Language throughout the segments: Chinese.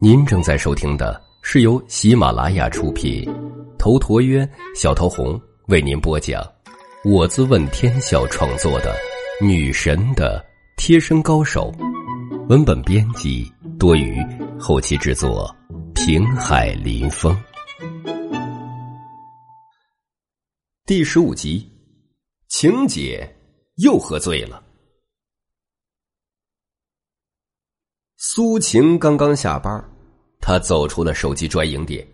您正在收听的是由喜马拉雅出品，头陀渊、小桃红为您播讲，我自问天笑创作的《女神的贴身高手》，文本编辑多余，后期制作平海林风，第十五集，晴姐又喝醉了。苏晴刚刚下班，她走出了手机专营店，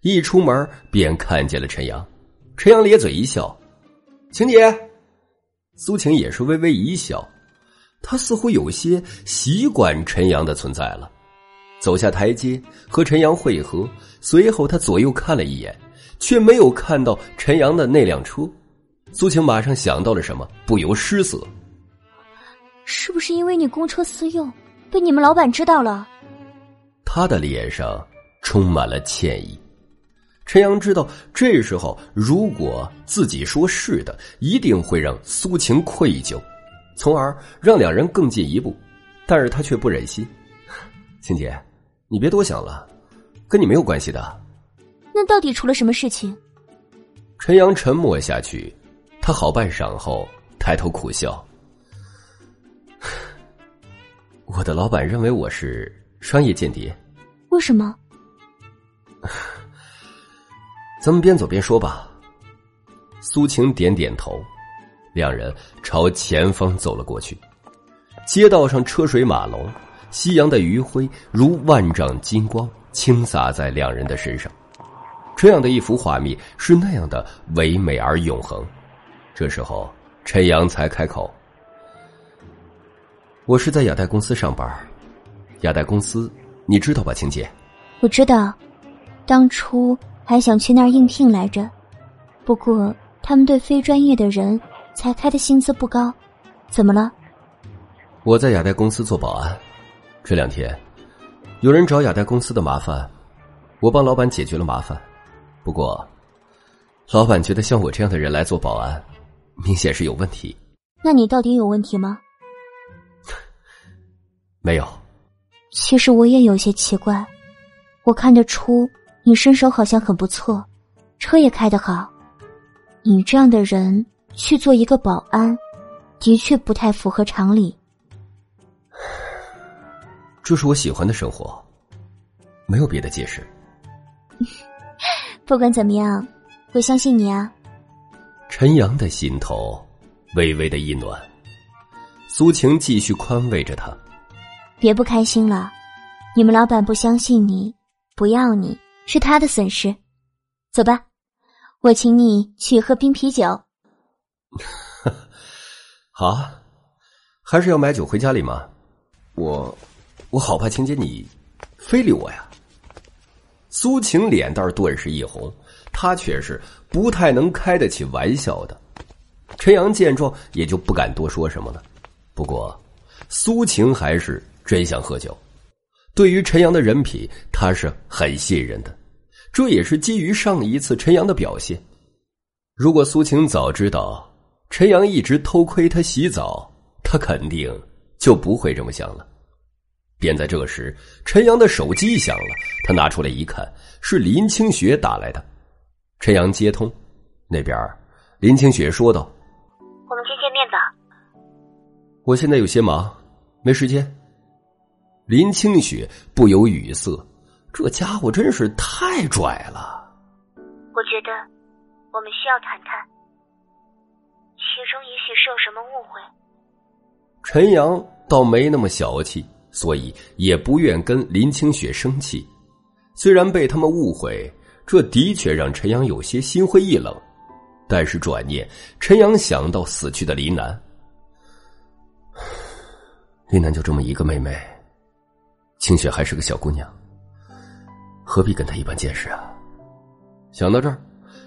一出门便看见了陈阳。陈阳咧嘴一笑：“晴姐。”苏晴也是微微一笑，她似乎有些习惯陈阳的存在了。走下台阶和陈阳会合，随后她左右看了一眼，却没有看到陈阳的那辆车。苏晴马上想到了什么，不由失色：“是不是因为你公车私用？”被你们老板知道了，他的脸上充满了歉意。陈阳知道，这时候如果自己说是的，一定会让苏晴愧疚，从而让两人更进一步。但是他却不忍心。晴姐，你别多想了，跟你没有关系的。那到底出了什么事情？陈阳沉默下去，他好半晌后抬头苦笑。我的老板认为我是商业间谍，为什么？咱们边走边说吧。苏晴点点头，两人朝前方走了过去。街道上车水马龙，夕阳的余晖如万丈金光倾洒在两人的身上。这样的一幅画面是那样的唯美而永恒。这时候，陈阳才开口。我是在亚代公司上班，亚代公司你知道吧，晴姐？我知道，当初还想去那儿应聘来着，不过他们对非专业的人才开的薪资不高。怎么了？我在亚代公司做保安，这两天有人找亚代公司的麻烦，我帮老板解决了麻烦。不过，老板觉得像我这样的人来做保安，明显是有问题。那你到底有问题吗？没有，其实我也有些奇怪，我看得出你身手好像很不错，车也开得好，你这样的人去做一个保安，的确不太符合常理。这是我喜欢的生活，没有别的解释。不管怎么样，我相信你啊。陈阳的心头微微的一暖，苏晴继续宽慰着他。别不开心了，你们老板不相信你，不要你是他的损失。走吧，我请你去喝冰啤酒。好啊，还是要买酒回家里吗？我，我好怕晴姐你非礼我呀。苏晴脸蛋顿时一红，她却是不太能开得起玩笑的。陈阳见状也就不敢多说什么了。不过，苏晴还是。真想喝酒，对于陈阳的人品，他是很信任的。这也是基于上一次陈阳的表现。如果苏晴早知道陈阳一直偷窥他洗澡，他肯定就不会这么想了。便在这时，陈阳的手机响了，他拿出来一看，是林清雪打来的。陈阳接通，那边林清雪说道：“我们先见面吧。我现在有些忙，没时间。”林清雪不由语塞，这家伙真是太拽了。我觉得我们需要谈谈，其中也许是有什么误会。陈阳倒没那么小气，所以也不愿跟林清雪生气。虽然被他们误会，这的确让陈阳有些心灰意冷，但是转念，陈阳想到死去的林楠，林楠就这么一个妹妹。清雪还是个小姑娘，何必跟她一般见识啊？想到这儿，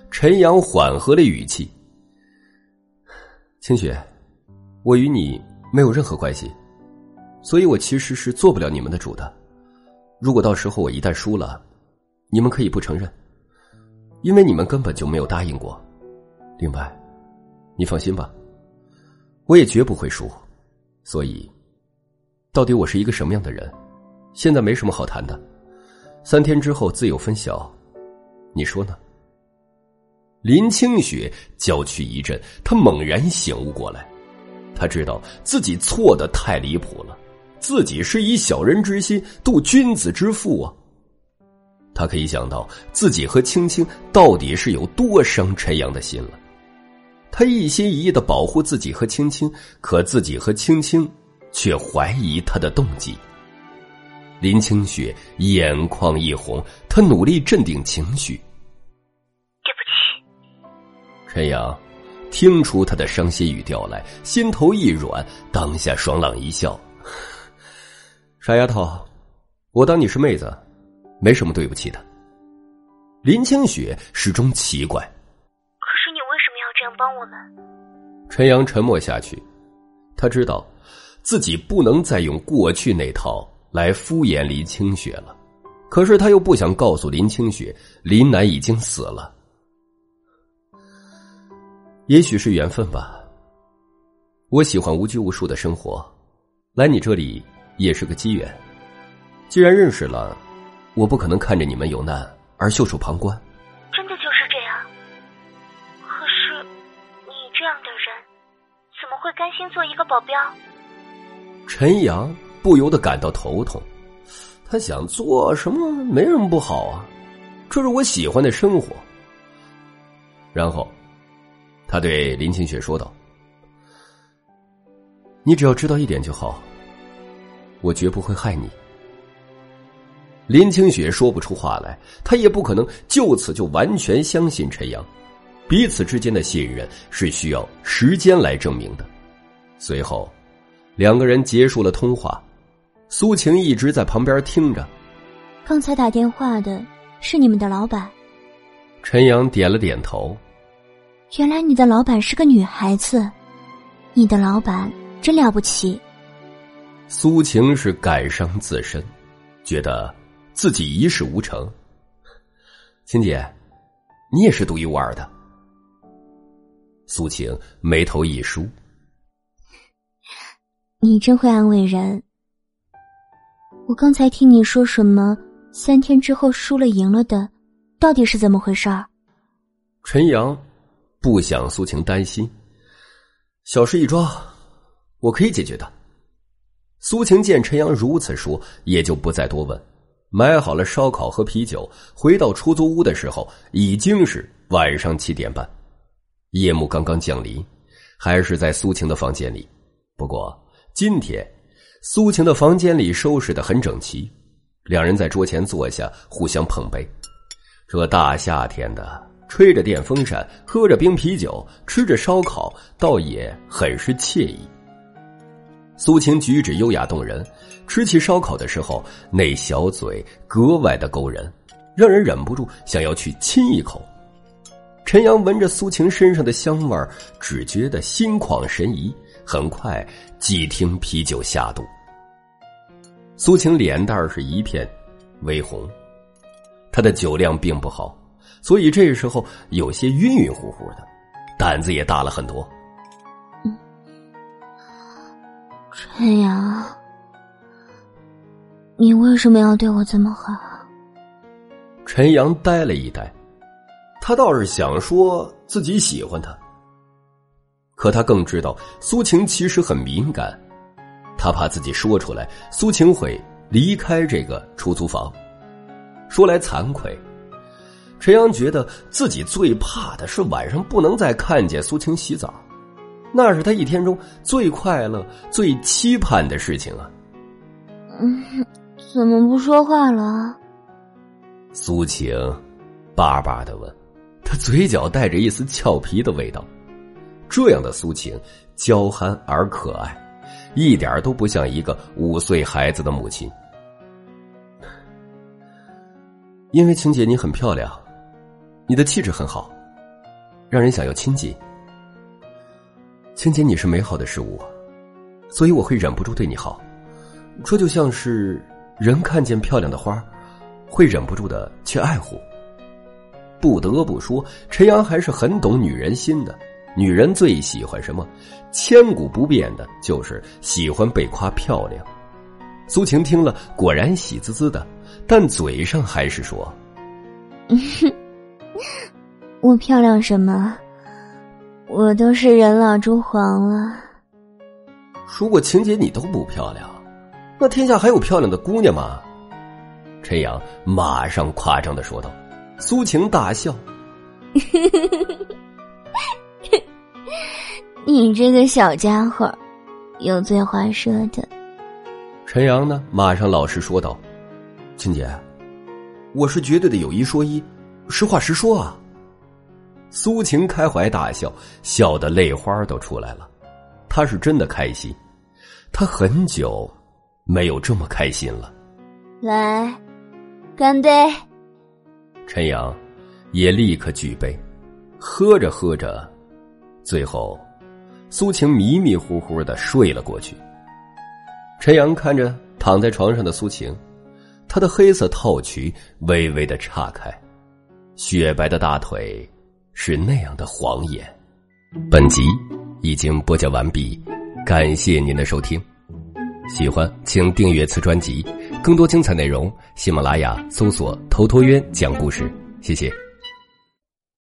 陈阳缓和了语气：“清雪，我与你没有任何关系，所以我其实是做不了你们的主的。如果到时候我一旦输了，你们可以不承认，因为你们根本就没有答应过。另外，你放心吧，我也绝不会输。所以，到底我是一个什么样的人？”现在没什么好谈的，三天之后自有分晓，你说呢？林清雪娇躯一震，她猛然醒悟过来，她知道自己错的太离谱了，自己是以小人之心度君子之腹啊。他可以想到自己和青青到底是有多伤陈阳的心了，他一心一意的保护自己和青青，可自己和青青却怀疑他的动机。林清雪眼眶一红，她努力镇定情绪。对不起，陈阳听出他的伤心语调来，心头一软，当下爽朗一笑：“ 傻丫头，我当你是妹子。”没什么对不起的。林清雪始终奇怪，可是你为什么要这样帮我们？陈阳沉默下去，他知道自己不能再用过去那套来敷衍林清雪了，可是他又不想告诉林清雪林楠已经死了。也许是缘分吧。我喜欢无拘无束的生活，来你这里也是个机缘。既然认识了。我不可能看着你们有难而袖手旁观。真的就是这样。可是，你这样的人，怎么会甘心做一个保镖？陈阳不由得感到头痛。他想做什么没什么不好啊，这是我喜欢的生活。然后，他对林清雪说道：“你只要知道一点就好，我绝不会害你。”林清雪说不出话来，她也不可能就此就完全相信陈阳。彼此之间的信任是需要时间来证明的。随后，两个人结束了通话，苏晴一直在旁边听着。刚才打电话的是你们的老板。陈阳点了点头。原来你的老板是个女孩子，你的老板真了不起。苏晴是感伤自身，觉得。自己一事无成，秦姐，你也是独一无二的。苏晴眉头一舒，你真会安慰人。我刚才听你说什么三天之后输了赢了的，到底是怎么回事儿？陈阳不想苏晴担心，小事一桩，我可以解决的。苏晴见陈阳如此说，也就不再多问。买好了烧烤和啤酒，回到出租屋的时候已经是晚上七点半，夜幕刚刚降临，还是在苏晴的房间里。不过今天，苏晴的房间里收拾的很整齐，两人在桌前坐下，互相碰杯。这大夏天的，吹着电风扇，喝着冰啤酒，吃着烧烤，倒也很是惬意。苏晴举止优雅动人。吃起烧烤的时候，那小嘴格外的勾人，让人忍不住想要去亲一口。陈阳闻着苏晴身上的香味只觉得心旷神怡。很快，几听啤酒下肚，苏晴脸蛋是一片微红，她的酒量并不好，所以这时候有些晕晕乎乎的，胆子也大了很多。陈阳。你为什么要对我这么好？陈阳呆了一呆，他倒是想说自己喜欢他，可他更知道苏晴其实很敏感，他怕自己说出来，苏晴会离开这个出租房。说来惭愧，陈阳觉得自己最怕的是晚上不能再看见苏晴洗澡，那是他一天中最快乐、最期盼的事情啊。嗯。怎么不说话了？苏晴巴巴的问，他嘴角带着一丝俏皮的味道。这样的苏晴，娇憨而可爱，一点都不像一个五岁孩子的母亲。因为晴姐你很漂亮，你的气质很好，让人想要亲近。晴姐你是美好的事物，所以我会忍不住对你好。这就像是。人看见漂亮的花，会忍不住的去爱护。不得不说，陈阳还是很懂女人心的。女人最喜欢什么？千古不变的就是喜欢被夸漂亮。苏晴听了，果然喜滋滋的，但嘴上还是说：“我漂亮什么？我都是人老珠黄了。如果晴姐你都不漂亮，那天下还有漂亮的姑娘吗？”陈阳马上夸张的说道。苏晴大笑：“ 你这个小家伙，有嘴话说的。”陈阳呢，马上老实说道：“青姐，我是绝对的有一说一，实话实说啊。”苏晴开怀大笑，笑得泪花都出来了。他是真的开心，他很久没有这么开心了。来，干杯！陈阳也立刻举杯，喝着喝着，最后苏晴迷迷糊糊的睡了过去。陈阳看着躺在床上的苏晴，她的黑色套裙微微的岔开，雪白的大腿是那样的晃眼。本集已经播讲完毕，感谢您的收听。喜欢请订阅此专辑。更多精彩内容，喜马拉雅搜索“头陀渊讲故事”。谢谢。